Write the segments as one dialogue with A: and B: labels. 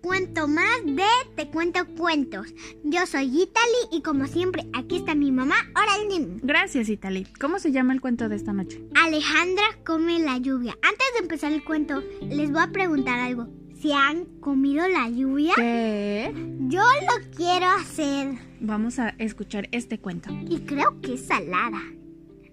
A: cuento más de Te Cuento Cuentos. Yo soy Italy y como siempre, aquí está mi mamá, Oraldín.
B: Gracias, Italy. ¿Cómo se llama el cuento de esta noche?
A: Alejandra come la lluvia. Antes de empezar el cuento, les voy a preguntar algo. ¿Se han comido la lluvia?
B: ¿Qué?
A: Yo lo quiero hacer.
B: Vamos a escuchar este cuento.
A: Y creo que es salada.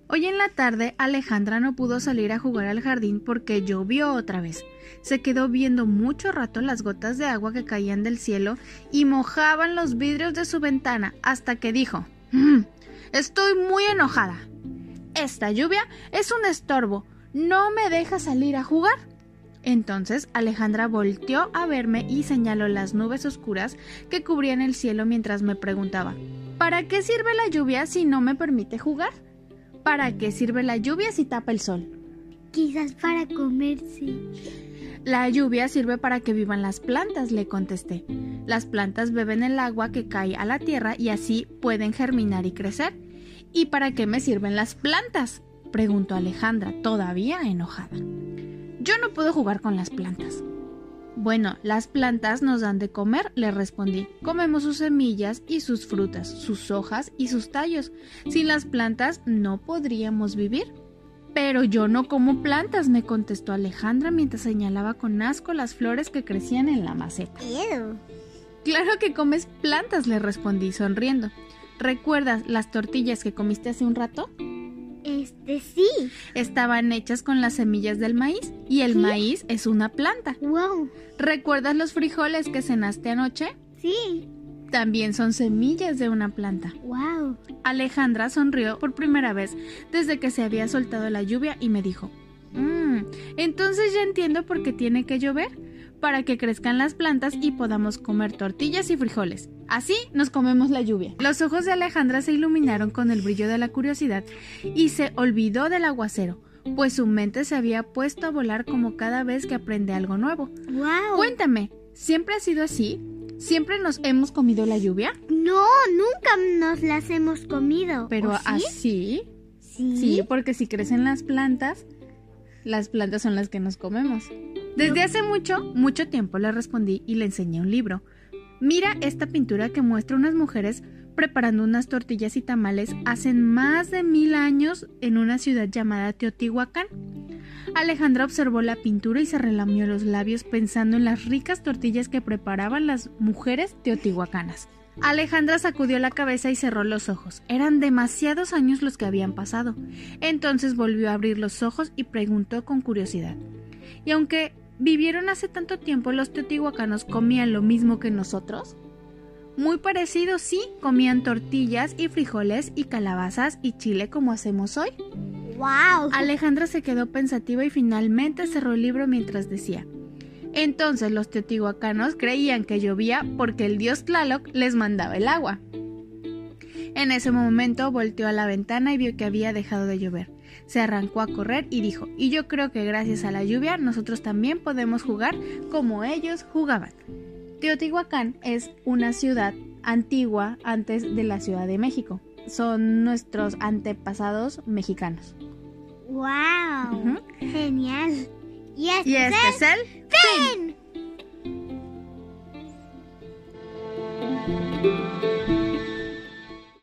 B: Hoy en la tarde Alejandra no pudo salir a jugar al jardín porque llovió otra vez. Se quedó viendo mucho rato las gotas de agua que caían del cielo y mojaban los vidrios de su ventana hasta que dijo "Mm, Estoy muy enojada. Esta lluvia es un estorbo. No me deja salir a jugar. Entonces Alejandra volteó a verme y señaló las nubes oscuras que cubrían el cielo mientras me preguntaba ¿Para qué sirve la lluvia si no me permite jugar? ¿Para qué sirve la lluvia si tapa el sol?
A: Quizás para comerse.
B: La lluvia sirve para que vivan las plantas, le contesté. Las plantas beben el agua que cae a la tierra y así pueden germinar y crecer. ¿Y para qué me sirven las plantas? preguntó Alejandra, todavía enojada. Yo no puedo jugar con las plantas. Bueno, las plantas nos dan de comer, le respondí. Comemos sus semillas y sus frutas, sus hojas y sus tallos. Sin las plantas no podríamos vivir. Pero yo no como plantas, me contestó Alejandra mientras señalaba con asco las flores que crecían en la maceta.
A: Ew.
B: Claro que comes plantas, le respondí sonriendo. ¿Recuerdas las tortillas que comiste hace un rato?
A: Sí.
B: Estaban hechas con las semillas del maíz y el
A: ¿Sí?
B: maíz es una planta.
A: Wow.
B: ¿Recuerdas los frijoles que cenaste anoche?
A: Sí.
B: También son semillas de una planta.
A: Wow.
B: Alejandra sonrió por primera vez desde que se había soltado la lluvia y me dijo, "Mm, entonces ya entiendo por qué tiene que llover, para que crezcan las plantas y podamos comer tortillas y frijoles. Así nos comemos la lluvia. Los ojos de Alejandra se iluminaron con el brillo de la curiosidad y se olvidó del aguacero, pues su mente se había puesto a volar como cada vez que aprende algo nuevo.
A: Wow.
B: Cuéntame, ¿siempre ha sido así? ¿Siempre nos hemos comido la lluvia?
A: No, nunca nos las hemos comido.
B: Pero así.
A: Sí.
B: Sí, porque si crecen las plantas, las plantas son las que nos comemos. Desde hace mucho, mucho tiempo le respondí y le enseñé un libro. Mira esta pintura que muestra unas mujeres preparando unas tortillas y tamales hace más de mil años en una ciudad llamada Teotihuacán. Alejandra observó la pintura y se relamió los labios pensando en las ricas tortillas que preparaban las mujeres teotihuacanas. Alejandra sacudió la cabeza y cerró los ojos. Eran demasiados años los que habían pasado. Entonces volvió a abrir los ojos y preguntó con curiosidad. ¿Y aunque vivieron hace tanto tiempo, los teotihuacanos comían lo mismo que nosotros? Muy parecido, sí, comían tortillas y frijoles y calabazas y chile como hacemos hoy.
A: Wow.
B: Alejandra se quedó pensativa y finalmente cerró el libro mientras decía. Entonces los teotihuacanos creían que llovía porque el dios Tlaloc les mandaba el agua. En ese momento volteó a la ventana y vio que había dejado de llover. Se arrancó a correr y dijo, y yo creo que gracias a la lluvia nosotros también podemos jugar como ellos jugaban. Teotihuacán es una ciudad antigua antes de la Ciudad de México. Son nuestros antepasados mexicanos.
A: Wow. Genial. Y este,
B: Y este es el
A: el fin.